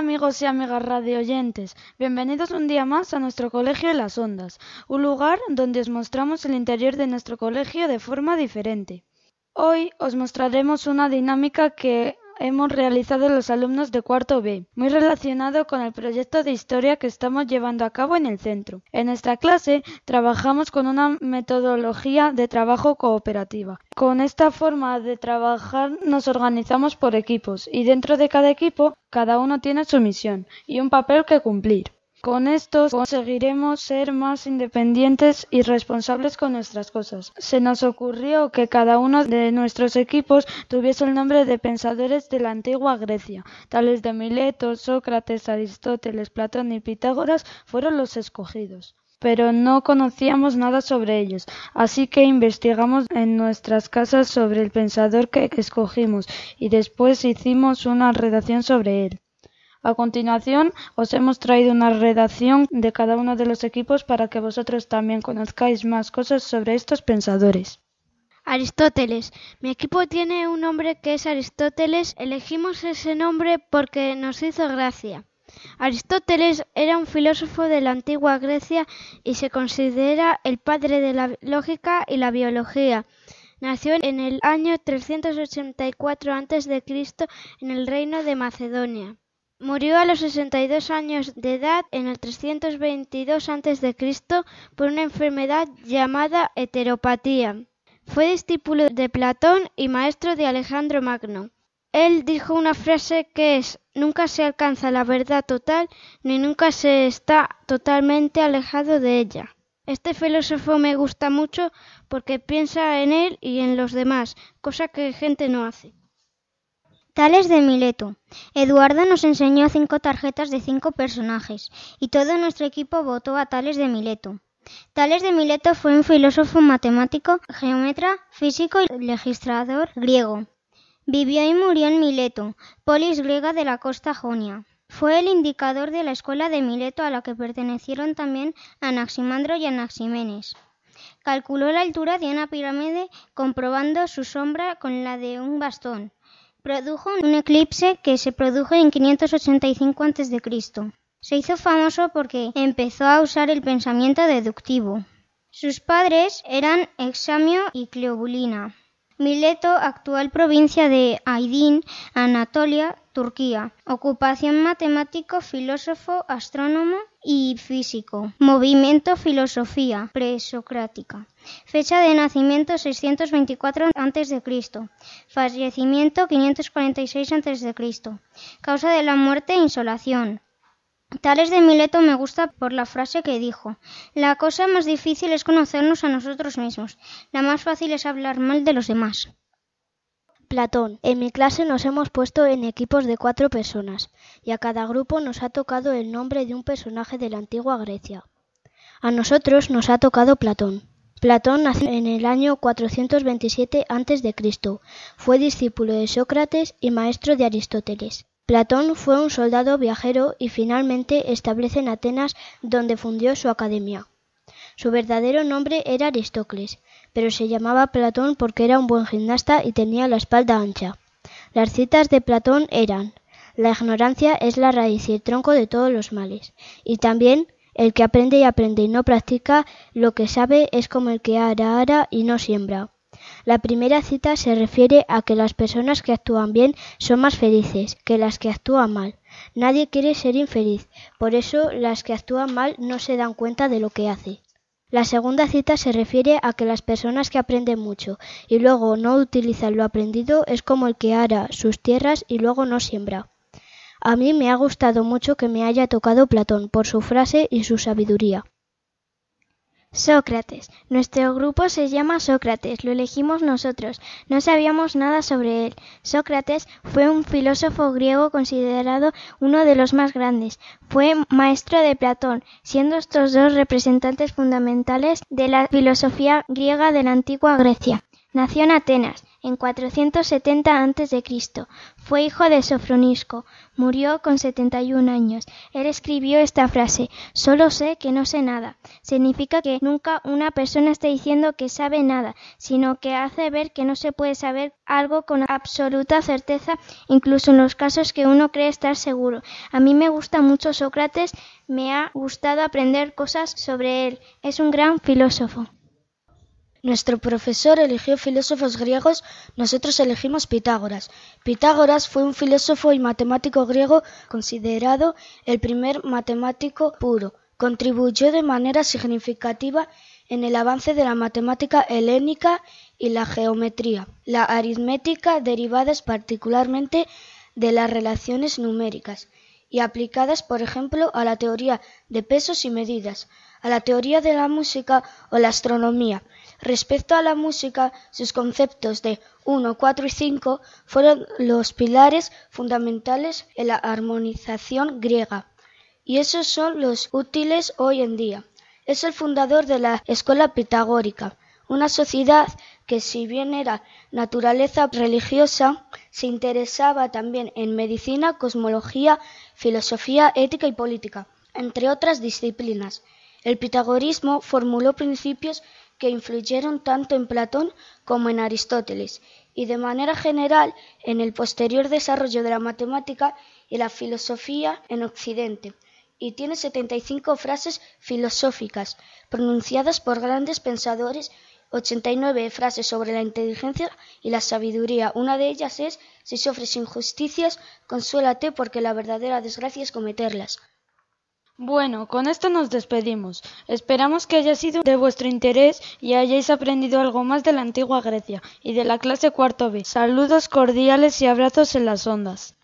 amigos y amigas radioyentes, bienvenidos un día más a nuestro colegio en las ondas, un lugar donde os mostramos el interior de nuestro colegio de forma diferente. Hoy os mostraremos una dinámica que hemos realizado los alumnos de cuarto B, muy relacionado con el proyecto de historia que estamos llevando a cabo en el centro. En esta clase trabajamos con una metodología de trabajo cooperativa. Con esta forma de trabajar nos organizamos por equipos y dentro de cada equipo cada uno tiene su misión y un papel que cumplir. Con esto conseguiremos ser más independientes y responsables con nuestras cosas. Se nos ocurrió que cada uno de nuestros equipos tuviese el nombre de pensadores de la antigua Grecia, tales de Mileto, Sócrates, Aristóteles, Platón y Pitágoras fueron los escogidos pero no conocíamos nada sobre ellos, así que investigamos en nuestras casas sobre el pensador que escogimos y después hicimos una redacción sobre él. A continuación os hemos traído una redacción de cada uno de los equipos para que vosotros también conozcáis más cosas sobre estos pensadores. Aristóteles. Mi equipo tiene un nombre que es Aristóteles. Elegimos ese nombre porque nos hizo gracia. Aristóteles era un filósofo de la antigua Grecia y se considera el padre de la lógica y la biología. Nació en el año 384 a.C. en el reino de Macedonia. Murió a los 62 años de edad en el 322 a.C. por una enfermedad llamada heteropatía. Fue discípulo de Platón y maestro de Alejandro Magno. Él dijo una frase que es nunca se alcanza la verdad total ni nunca se está totalmente alejado de ella. Este filósofo me gusta mucho porque piensa en él y en los demás, cosa que gente no hace. Tales de Mileto. Eduardo nos enseñó cinco tarjetas de cinco personajes y todo nuestro equipo votó a Tales de Mileto. Tales de Mileto fue un filósofo matemático, geómetra, físico y legislador griego. Vivió y murió en Mileto, polis griega de la costa jonia. Fue el indicador de la escuela de Mileto a la que pertenecieron también Anaximandro y Anaximenes. Calculó la altura de una pirámide comprobando su sombra con la de un bastón produjo un eclipse que se produjo en 585 a.C. Se hizo famoso porque empezó a usar el pensamiento deductivo. Sus padres eran Examio y Cleobulina. Mileto, actual provincia de Aydin, Anatolia, Turquía. Ocupación matemático, filósofo, astrónomo y físico. Movimiento filosofía presocrática. Fecha de nacimiento 624 a.C. Fallecimiento 546 a.C. Causa de la muerte insolación. Tales de Mileto me gusta por la frase que dijo La cosa más difícil es conocernos a nosotros mismos, la más fácil es hablar mal de los demás. Platón. En mi clase nos hemos puesto en equipos de cuatro personas, y a cada grupo nos ha tocado el nombre de un personaje de la antigua Grecia. A nosotros nos ha tocado Platón. Platón nació en el año 427 a.C. Fue discípulo de Sócrates y maestro de Aristóteles. Platón fue un soldado viajero y finalmente establece en Atenas donde fundió su academia. Su verdadero nombre era Aristócles, pero se llamaba Platón porque era un buen gimnasta y tenía la espalda ancha. Las citas de Platón eran La ignorancia es la raíz y el tronco de todos los males, y también el que aprende y aprende y no practica lo que sabe es como el que ara ara y no siembra. La primera cita se refiere a que las personas que actúan bien son más felices que las que actúan mal. Nadie quiere ser infeliz, por eso las que actúan mal no se dan cuenta de lo que hace. La segunda cita se refiere a que las personas que aprenden mucho y luego no utilizan lo aprendido es como el que ara sus tierras y luego no siembra. A mí me ha gustado mucho que me haya tocado Platón por su frase y su sabiduría. Sócrates. Nuestro grupo se llama Sócrates, lo elegimos nosotros. No sabíamos nada sobre él. Sócrates fue un filósofo griego considerado uno de los más grandes. Fue maestro de Platón, siendo estos dos representantes fundamentales de la filosofía griega de la antigua Grecia. Nació en Atenas, en 470 a.C. Fue hijo de Sofronisco. Murió con 71 años. Él escribió esta frase: Solo sé que no sé nada. Significa que nunca una persona está diciendo que sabe nada, sino que hace ver que no se puede saber algo con absoluta certeza, incluso en los casos que uno cree estar seguro. A mí me gusta mucho Sócrates, me ha gustado aprender cosas sobre él. Es un gran filósofo. Nuestro profesor eligió filósofos griegos, nosotros elegimos Pitágoras. Pitágoras fue un filósofo y matemático griego considerado el primer matemático puro. Contribuyó de manera significativa en el avance de la matemática helénica y la geometría, la aritmética derivadas particularmente de las relaciones numéricas y aplicadas, por ejemplo, a la teoría de pesos y medidas, a la teoría de la música o la astronomía. Respecto a la música, sus conceptos de 1, 4 y 5 fueron los pilares fundamentales en la armonización griega, y esos son los útiles hoy en día. Es el fundador de la escuela pitagórica, una sociedad que si bien era naturaleza religiosa, se interesaba también en medicina, cosmología, filosofía, ética y política, entre otras disciplinas. El pitagorismo formuló principios que influyeron tanto en Platón como en Aristóteles, y de manera general en el posterior desarrollo de la matemática y la filosofía en Occidente, y tiene 75 frases filosóficas pronunciadas por grandes pensadores, 89 frases sobre la inteligencia y la sabiduría. Una de ellas es, si sufres injusticias, consuélate porque la verdadera desgracia es cometerlas. Bueno, con esto nos despedimos. Esperamos que haya sido de vuestro interés y hayáis aprendido algo más de la antigua Grecia y de la clase cuarto B. Saludos cordiales y abrazos en las ondas.